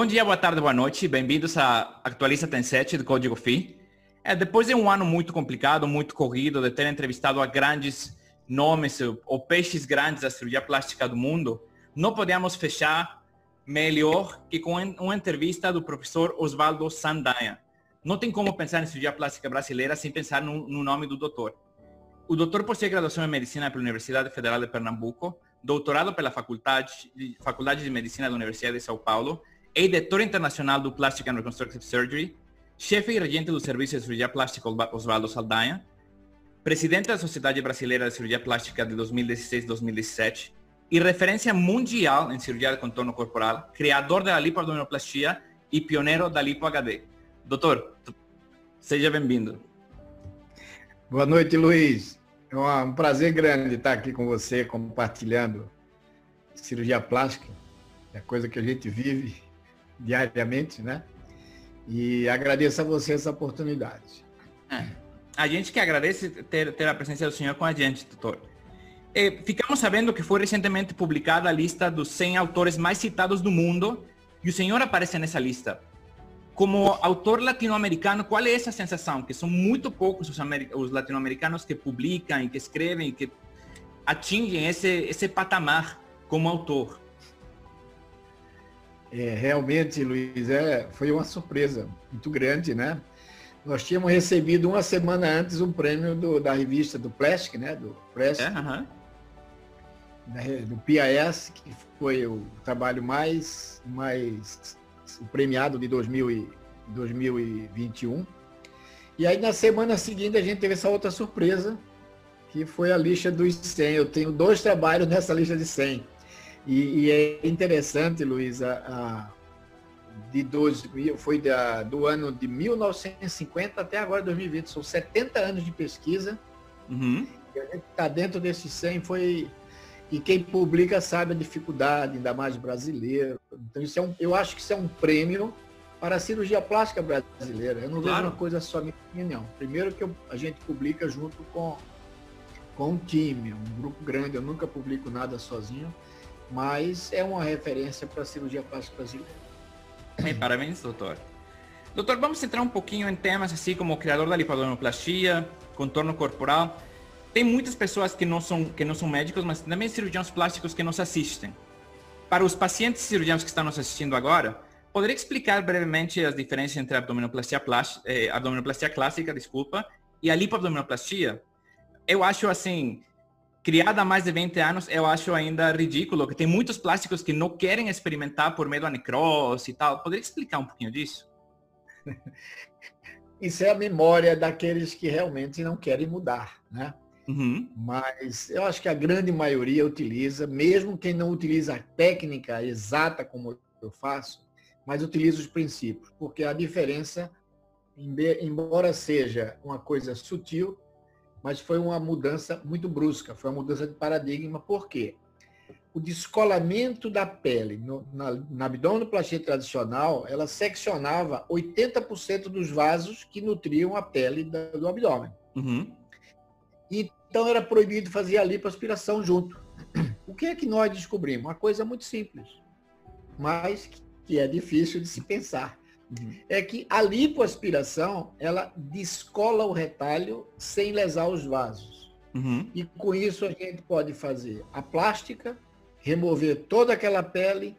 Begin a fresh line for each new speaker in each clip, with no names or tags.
Bom dia, boa tarde, boa noite. Bem-vindos à Atualiza Tem 7 do Código FI. É, depois de um ano muito complicado, muito corrido, de ter entrevistado a grandes nomes ou peixes grandes da cirurgia plástica do mundo, não podíamos fechar melhor que com uma entrevista do professor Osvaldo Sandanha. Não tem como pensar em cirurgia plástica brasileira sem pensar no, no nome do doutor. O doutor possui graduação em medicina pela Universidade Federal de Pernambuco, doutorado pela Faculdade, Faculdade de Medicina da Universidade de São Paulo é diretor internacional do Plastic and Reconstructive Surgery, chefe e regente do Serviço de Cirurgia Plástica Osvaldo Saldanha, presidente da Sociedade Brasileira de Cirurgia Plástica de 2016-2017 e referência mundial em cirurgia de contorno corporal, criador da lipoabdominoplastia e pioneiro da lipo HD. Doutor, seja bem-vindo.
Boa noite, Luiz. É um prazer grande estar aqui com você, compartilhando cirurgia plástica. É coisa que a gente vive diariamente, né? E agradeço a você essa oportunidade.
É. A gente que agradece ter, ter a presença do senhor com a gente, doutor. É, ficamos sabendo que foi recentemente publicada a lista dos 100 autores mais citados do mundo e o senhor aparece nessa lista. Como autor latino-americano, qual é essa sensação? Que são muito poucos os, os latino-americanos que publicam, que escrevem, que atingem esse, esse patamar como autor.
É, realmente, Luiz, é, foi uma surpresa muito grande, né? Nós tínhamos recebido uma semana antes um prêmio do, da revista do Plastic, né? Do Plastic, é, uh -huh. do PIS, que foi o trabalho mais, mais premiado de 2000 e, 2021. E aí na semana seguinte a gente teve essa outra surpresa, que foi a lista dos 100. Eu tenho dois trabalhos nessa lista de 100. E, e é interessante, Luiz, a, de 12, foi da, do ano de 1950 até agora 2020. São 70 anos de pesquisa. Uhum. E a gente está dentro desses 100 foi e quem publica sabe a dificuldade, ainda mais brasileiro. Então isso é um, eu acho que isso é um prêmio para a cirurgia plástica brasileira. Eu não claro. vejo uma coisa só minha opinião. Primeiro que eu, a gente publica junto com com um time, um grupo grande. Eu nunca publico nada sozinho mas é uma referência para a cirurgia plástica brasileira.
Hey, parabéns, doutor. Doutor, vamos entrar um pouquinho em temas assim como o criador da lipoabdominoplastia, contorno corporal. Tem muitas pessoas que não são que não são médicos, mas também cirurgiões plásticos que nos assistem. Para os pacientes cirurgiões que estão nos assistindo agora, poderia explicar brevemente as diferenças entre a abdominoplastia, plástica, eh, abdominoplastia clássica, desculpa, e a lipoabdominoplastia? Eu acho assim, criada há mais de 20 anos, eu acho ainda ridículo, que tem muitos plásticos que não querem experimentar por medo a necrose e tal. Poderia explicar um pouquinho disso?
Isso é a memória daqueles que realmente não querem mudar, né? Uhum. Mas eu acho que a grande maioria utiliza, mesmo quem não utiliza a técnica exata como eu faço, mas utiliza os princípios, porque a diferença, embora seja uma coisa sutil, mas foi uma mudança muito brusca, foi uma mudança de paradigma, por quê? O descolamento da pele no, na, na abdominoplastia tradicional, ela seccionava 80% dos vasos que nutriam a pele da, do abdômen. Uhum. Então era proibido fazer a lipoaspiração junto. O que é que nós descobrimos? Uma coisa muito simples, mas que é difícil de se pensar uhum. é que a lipoaspiração, ela descola o retalho sem lesar os vasos. Uhum. E com isso a gente pode fazer a plástica, remover toda aquela pele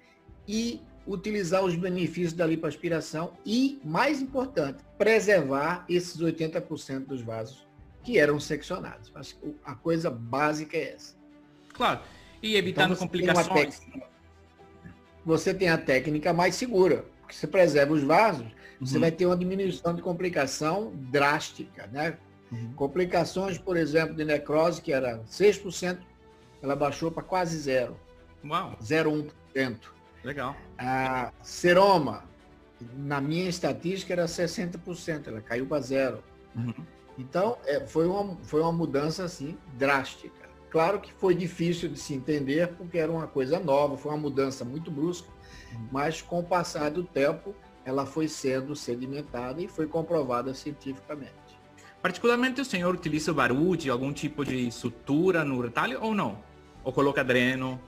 e utilizar os benefícios da lipoaspiração e, mais importante, preservar esses 80% dos vasos que eram seccionados. Acho que a coisa básica é essa.
Claro. E evitando então, complicações.
Tem você tem a técnica mais segura porque você preserva os vasos, uhum. você vai ter uma diminuição de complicação drástica, né? Uhum. Complicações, por exemplo, de necrose, que era 6%, ela baixou para quase zero.
Uau!
0,1%.
Legal.
A seroma, na minha estatística, era 60%, ela caiu para zero. Uhum. Então, é, foi, uma, foi uma mudança assim drástica. Claro que foi difícil de se entender, porque era uma coisa nova, foi uma mudança muito brusca, mas com o passar do tempo, ela foi sendo sedimentada e foi comprovada cientificamente.
Particularmente o senhor utiliza barude, algum tipo de sutura no retalho ou não? Ou coloca dreno?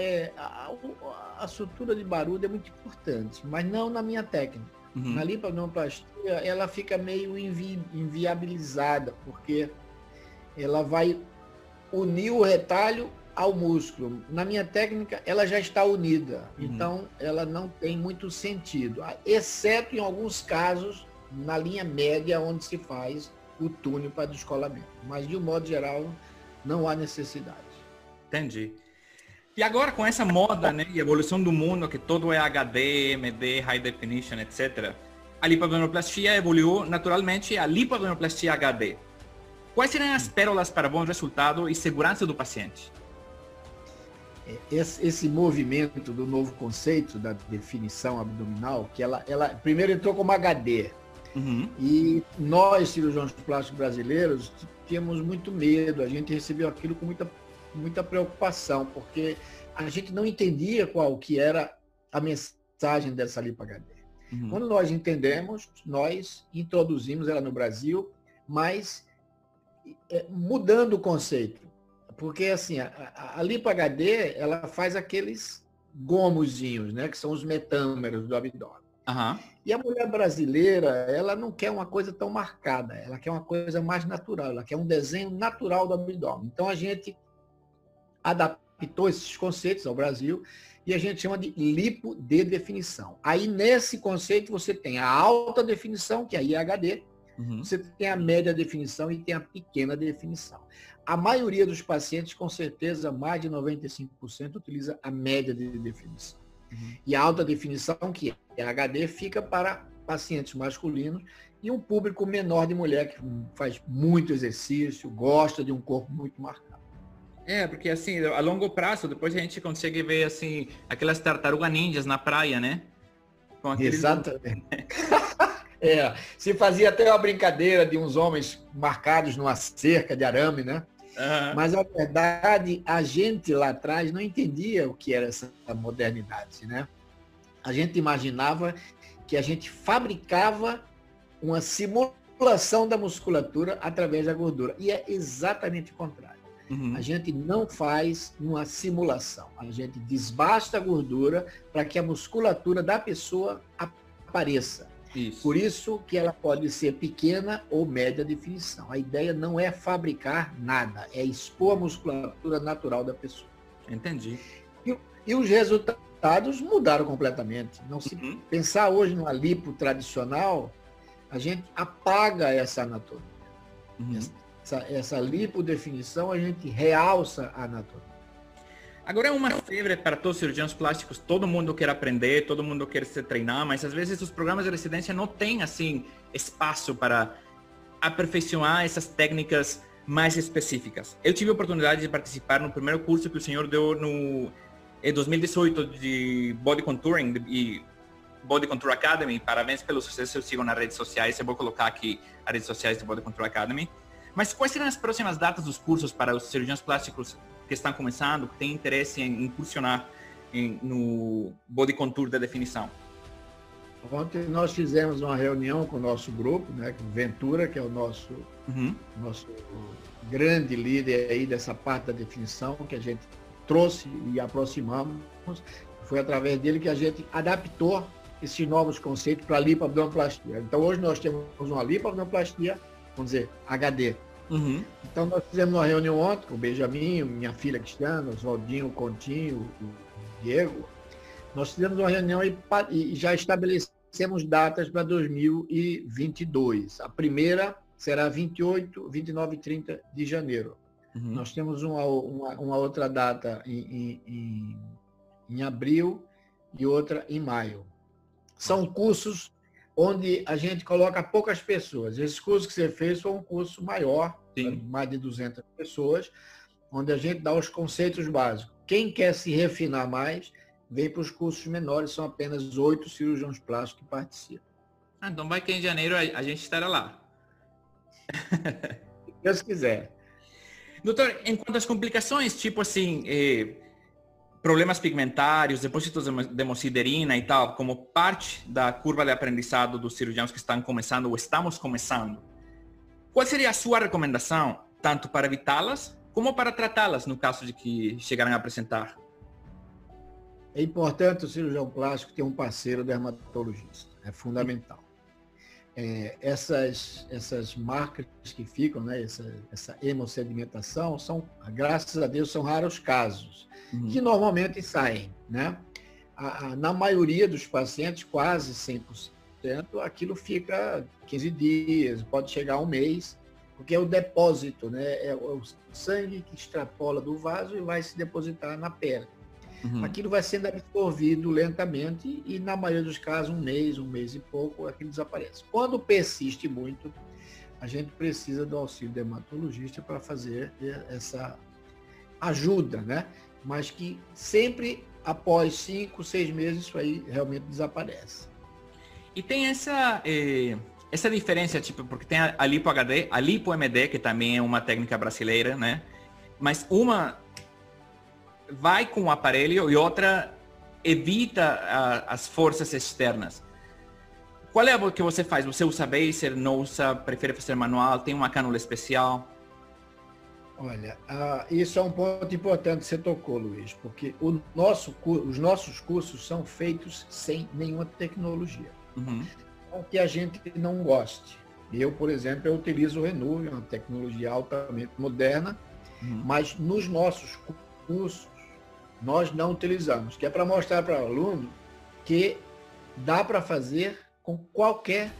é, a, a, sutura de barulho é muito importante, mas não na minha técnica. Uhum. Na lipoabdominoplastia, ela fica meio invi, inviabilizada, porque ela vai unir o retalho ao músculo. Na minha técnica, ela já está unida, uhum. então ela não tem muito sentido, exceto em alguns casos na linha média onde se faz o túnel para descolamento. Mas de um modo geral, não há necessidade.
Entendi. E agora com essa moda, né, e evolução do mundo, que todo é HD, MD, High Definition, etc., a lipoabdominoplastia evoluiu naturalmente a lipoabdominoplastia HD. Quais seriam as pérolas para bom resultado e segurança do paciente?
É, esse, esse, movimento do novo conceito da definição abdominal, que ela, ela primeiro entrou como HD. Uhum. E nós, cirurgiões plásticos brasileiros, tínhamos muito medo. A gente recebeu aquilo com muita, muita preocupação, porque a gente não entendia qual que era a mensagem dessa lipo HD. Uhum. Quando nós entendemos, nós introduzimos ela no Brasil, mas mudando o conceito. Porque assim, a, a, a lipo HD, ela faz aqueles gomozinhos, né? Que são os metâmeros do abdômen. Uhum. E a mulher brasileira, ela não quer uma coisa tão marcada, ela quer uma coisa mais natural, ela quer um desenho natural do abdômen. Então a gente adaptou esses conceitos ao Brasil e a gente chama de lipo de definição. Aí nesse conceito você tem a alta definição, que é a IHD, uhum. você tem a média definição e tem a pequena definição. A maioria dos pacientes, com certeza, mais de 95% utiliza a média de definição. Uhum. E a alta definição, que é HD, fica para pacientes masculinos e um público menor de mulher que faz muito exercício, gosta de um corpo muito marcado.
É, porque assim, a longo prazo, depois a gente consegue ver assim, aquelas tartarugas ninjas na praia, né?
Com aquele... Exatamente. é, se fazia até uma brincadeira de uns homens marcados numa cerca de arame, né? Uhum. Mas, na verdade, a gente lá atrás não entendia o que era essa modernidade, né? A gente imaginava que a gente fabricava uma simulação da musculatura através da gordura. E é exatamente o contrário. Uhum. A gente não faz uma simulação. A gente desbasta a gordura para que a musculatura da pessoa apareça. Isso. Por isso que ela pode ser pequena ou média definição. A ideia não é fabricar nada, é expor a musculatura natural da pessoa.
Entendi.
E, e os resultados mudaram completamente. Não se uhum. pensar hoje numa lipo tradicional, a gente apaga essa anatomia. Uhum. Essa, essa lipodefinição, a gente realça a anatomia.
Agora é uma febre para todos os cirurgiões plásticos, todo mundo quer aprender, todo mundo quer se treinar, mas às vezes os programas de residência não têm assim espaço para aperfeiçoar essas técnicas mais específicas. Eu tive a oportunidade de participar no primeiro curso que o senhor deu no em 2018 de Body Contouring e Body Contour Academy. Parabéns pelo sucesso, eu sigo nas redes sociais, eu vou colocar aqui as redes sociais do Body Contour Academy. Mas quais serão as próximas datas dos cursos para os cirurgiões plásticos que estão começando, que têm interesse em incursionar em, no body contour da definição?
Ontem nós fizemos uma reunião com o nosso grupo, né, com Ventura, que é o nosso, uhum. nosso grande líder aí dessa parte da definição, que a gente trouxe e aproximamos. Foi através dele que a gente adaptou esses novos conceitos para a lipoabdominoplastia. Então hoje nós temos uma lipoabdominoplastia, vamos dizer, HD, Uhum. Então nós fizemos uma reunião ontem com o Benjamin, minha filha Cristiana, Oswaldinho, o Continho, o Diego. Nós fizemos uma reunião e, e já estabelecemos datas para 2022. A primeira será 28, 29 e 30 de janeiro. Uhum. Nós temos uma, uma, uma, outra data em, em, em abril e outra em maio. São cursos onde a gente coloca poucas pessoas. Esse curso que você fez foi um curso maior, mais de 200 pessoas, onde a gente dá os conceitos básicos. Quem quer se refinar mais, vem para os cursos menores, são apenas oito cirurgiões plásticos que participam.
Ah, então vai que em janeiro a, gente estará lá.
Se Deus quiser.
Doutor, enquanto às complicações, tipo assim, eh, problemas pigmentários, depósitos de hemosiderina e tal, como parte da curva de aprendizado dos cirurgiões que estão começando ou estamos começando, qual seria a sua recomendação, tanto para evitá-las, como para tratá-las, no caso de que chegarem a apresentar?
É importante o cirurgião plástico ter um parceiro dermatologista, é fundamental. É, essas, essas marcas que ficam, né, essa, essa hemossedimentação, são, graças a Deus, são raros casos, uhum. que normalmente saem. Né? A, a, na maioria dos pacientes, quase 100%, aquilo fica 15 dias, pode chegar a um mês, porque é o depósito, né? é o sangue que extrapola do vaso e vai se depositar na pele. Uhum. Aquilo vai sendo absorvido lentamente e, na maioria dos casos, um mês, um mês e pouco, aquilo desaparece. Quando persiste muito, a gente precisa do auxílio dermatologista para fazer essa ajuda, né? Mas que sempre após cinco, seis meses, isso aí realmente desaparece.
E tem essa, eh, essa diferença, tipo, porque tem a, a Lipo HD, a Lipo MD, que também é uma técnica brasileira, né? Mas uma vai com o aparelho e outra evita a, as forças externas. Qual é o que você faz? Você usa Baser, não usa, prefere fazer manual, tem uma cânula especial?
Olha, uh, isso é um ponto importante que você tocou, Luiz, porque nosso, os nossos cursos são feitos sem nenhuma tecnologia. Uhum. O que a gente não goste. Eu, por exemplo, eu utilizo o Renuve, uma tecnologia altamente moderna, uhum. mas nos nossos cursos nós não utilizamos, que é para mostrar para o aluno que dá para fazer com qualquer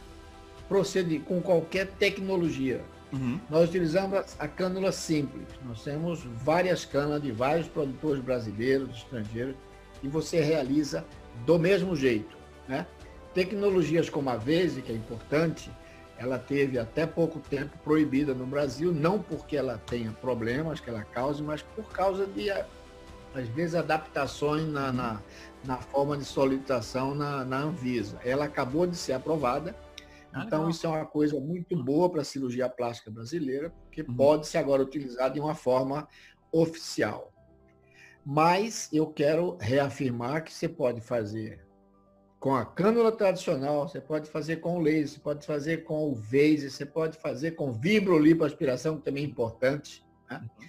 procedimento, com qualquer tecnologia. Uhum. Nós utilizamos a cânula simples. Nós temos várias cânulas de vários produtores brasileiros, estrangeiros, e você realiza do mesmo jeito. Né? Tecnologias como a Vese, que é importante, ela teve até pouco tempo proibida no Brasil, não porque ela tenha problemas que ela cause, mas por causa de às vezes, adaptações na, na, na forma de solicitação na, na, Anvisa. Ela acabou de ser aprovada, ah, então legal. isso é uma coisa muito boa para a cirurgia plástica brasileira, porque uhum. pode ser agora utilizada de uma forma oficial. Mas eu quero reafirmar que você pode fazer com a cânula tradicional, você pode fazer com o laser, você pode fazer com o vase, você pode fazer com vibrolipoaspiração, que também é importante. Né? Uhum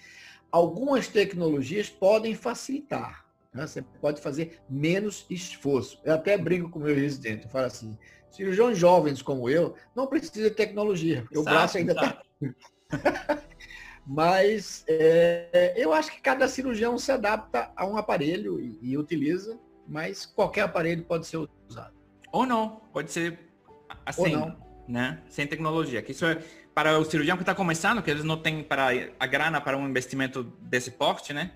algumas tecnologias podem facilitar. Né? Você pode fazer menos esforço. Eu até brinco com o meu residente, eu falo assim, cirurgiões jovens como eu, não precisa de tecnologia, porque o braço ainda está... Mas é, eu acho que cada cirurgião se adapta a um aparelho e, e utiliza, mas qualquer aparelho pode ser usado.
Ou não, pode ser assim, né? Sem tecnologia. Que isso é, para o cirurgião que está começando, que eles não têm para a grana para um investimento desse porte, né?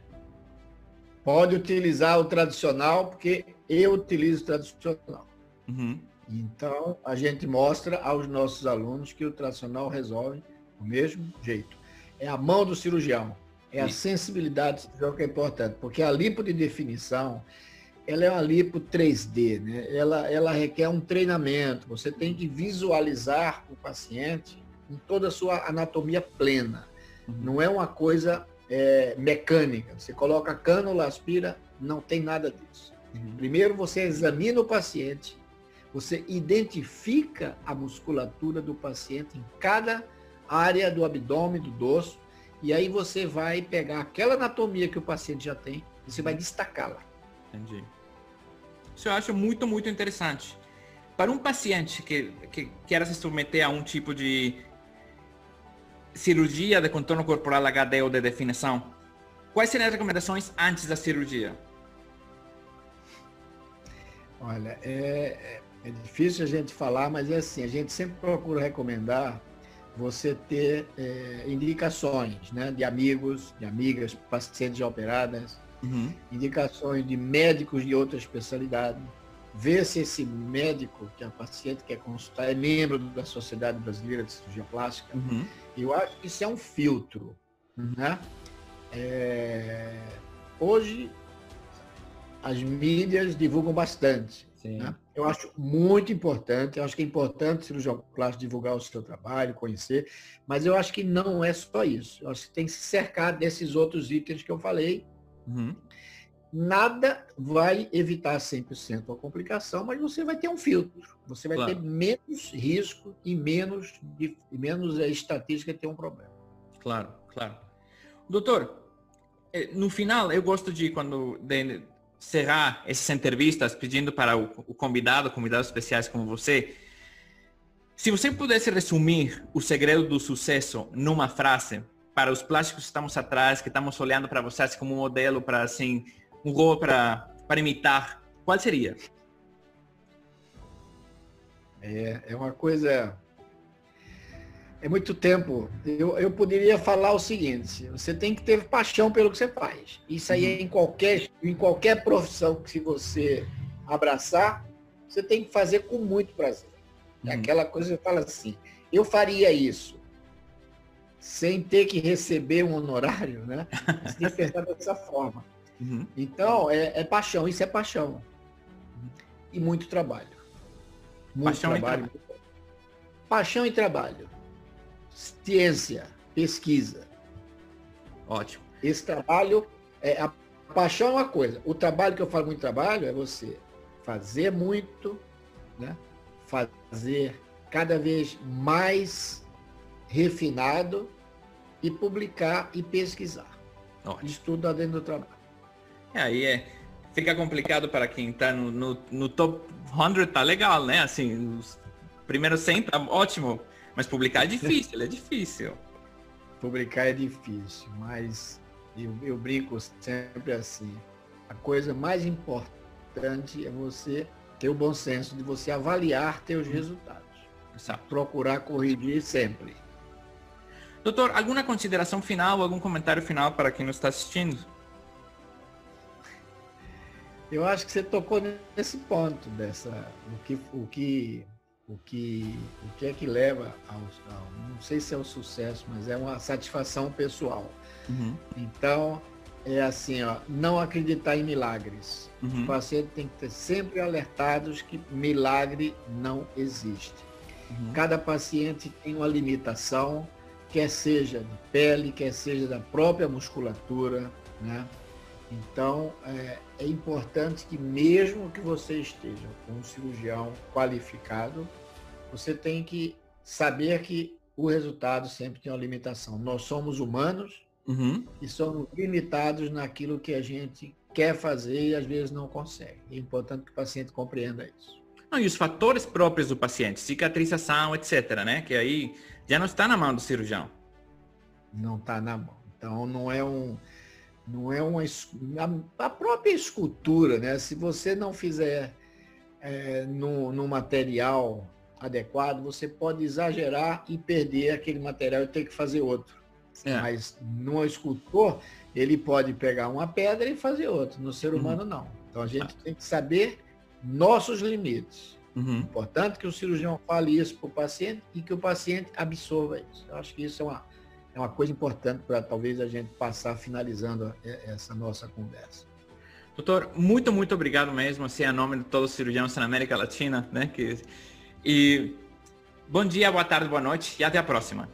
Pode utilizar o tradicional, porque eu utilizo o tradicional. Uhum. Então, a gente mostra aos nossos alunos que o tradicional resolve do mesmo jeito. É a mão do cirurgião, é a sensibilidade do cirurgião que é importante, porque a lipo de definição, ela é uma lipo 3D, né? ela, ela requer um treinamento, você tem que visualizar o paciente em toda a sua anatomia plena. Uhum. Não é uma coisa é, mecânica. Você coloca a cânula, aspira, não tem nada disso. Uhum. Primeiro você examina o paciente, você identifica a musculatura do paciente em cada área do abdômen, do dorso, e aí você vai pegar aquela anatomia que o paciente já tem e você vai uhum. destacá-la. Entendi.
Isso eu acho muito, muito interessante. Para um paciente que, que quer se submeter a um tipo de cirurgia de contorno corporal HD ou de definição, quais seriam as recomendações antes da cirurgia?
Olha, é, é difícil a gente falar, mas é assim, a gente sempre procura recomendar você ter é, indicações né, de amigos, de amigas, pacientes já operadas, uhum. indicações de médicos de outra especialidade, ver se esse médico que a paciente quer consultar é membro da Sociedade Brasileira de Cirurgia Plástica. Uhum. Eu acho que isso é um filtro. Né? É... Hoje, as mídias divulgam bastante. Né? Eu acho muito importante, eu acho que é importante o cirurgião plástico divulgar o seu trabalho, conhecer, mas eu acho que não é só isso. Eu acho que tem que se cercar desses outros itens que eu falei, uhum nada vai evitar 100% a complicação, mas você vai ter um filtro. Você vai claro. ter menos risco e menos, e menos a estatística de ter um problema.
Claro, claro. Doutor, eh, no final, eu gosto de quando de encerrar essas entrevistas pedindo para o, o convidado, convidados especiais como você, se você pudesse resumir o segredo do sucesso numa frase, para os plásticos que estamos atrás, que estamos olhando para vocês como um modelo para assim, um gol para para imitar, qual seria?
É, é uma coisa é muito tempo. Eu, eu poderia falar o seguinte: você tem que ter paixão pelo que você faz. Isso aí é uhum. em qualquer, em qualquer profissão que se você abraçar, você tem que fazer com muito prazer. É uhum. aquela coisa que fala assim: eu faria isso sem ter que receber um honorário, né? Que pensar dessa forma. Uhum. Então, é, é, paixão, isso é paixão. E muito trabalho. Muito paixão trabalho. E trabalho. Paixão e trabalho ciência, pesquisa.
Ótimo.
Esse trabalho, é, a paixão é uma coisa. O trabalho que eu falo muito trabalho é você fazer muito, né? fazer cada vez mais refinado e publicar e pesquisar. Ótimo. Isso tudo dentro do trabalho.
É, aí é, fica complicado para quem está no, no, no, top 100, tá legal, né? Assim, os primeiros 100 tá ótimo. Mas publicar é difícil, é difícil.
Publicar é difícil, mas eu, eu brinco sempre assim. A coisa mais importante é você ter o bom senso de você avaliar teus resultados. Exato. Procurar corrigir sempre.
Doutor, alguma consideração final, algum comentário final para quem nos está assistindo?
Eu acho que você tocou nesse ponto dessa, o que, o que o que, o que é que leva ao, ao, não sei se é o sucesso, mas é uma satisfação pessoal. Uhum. Então, é assim, ó, não acreditar em milagres. Uhum. O paciente tem que ter sempre alertados que milagre não existe. Uhum. Cada paciente tem uma limitação, quer seja de pele, quer seja da própria musculatura, né? Então, é, é importante que mesmo que você esteja com um cirurgião qualificado, você tem que saber que o resultado sempre tem uma limitação. Nós somos humanos uhum. e somos limitados naquilo que a gente quer fazer e às vezes não consegue. É importante que o paciente compreenda isso.
Não, e os fatores próprios do paciente, cicatrização, etc., né? Que aí já não está na mão do cirurgião.
Não está na mão. Então não é um não é uma a, própria escultura, né? Se você não fizer é, no, no material adequado, você pode exagerar e perder aquele material e ter que fazer outro. É. Mas no escultor, ele pode pegar uma pedra e fazer outro. No ser uhum. humano, não. Então a gente tem que saber nossos limites. Uhum. Importante que o cirurgião fale isso para o paciente e que o paciente absorva isso. Eu acho que isso é uma, é uma coisa importante para talvez a gente passar finalizando essa nossa conversa.
Doutor, muito, muito obrigado mesmo, assim, a nome de todos os cirurgiões na América Latina, né? Que... E bom dia, boa tarde, boa noite e até a próxima.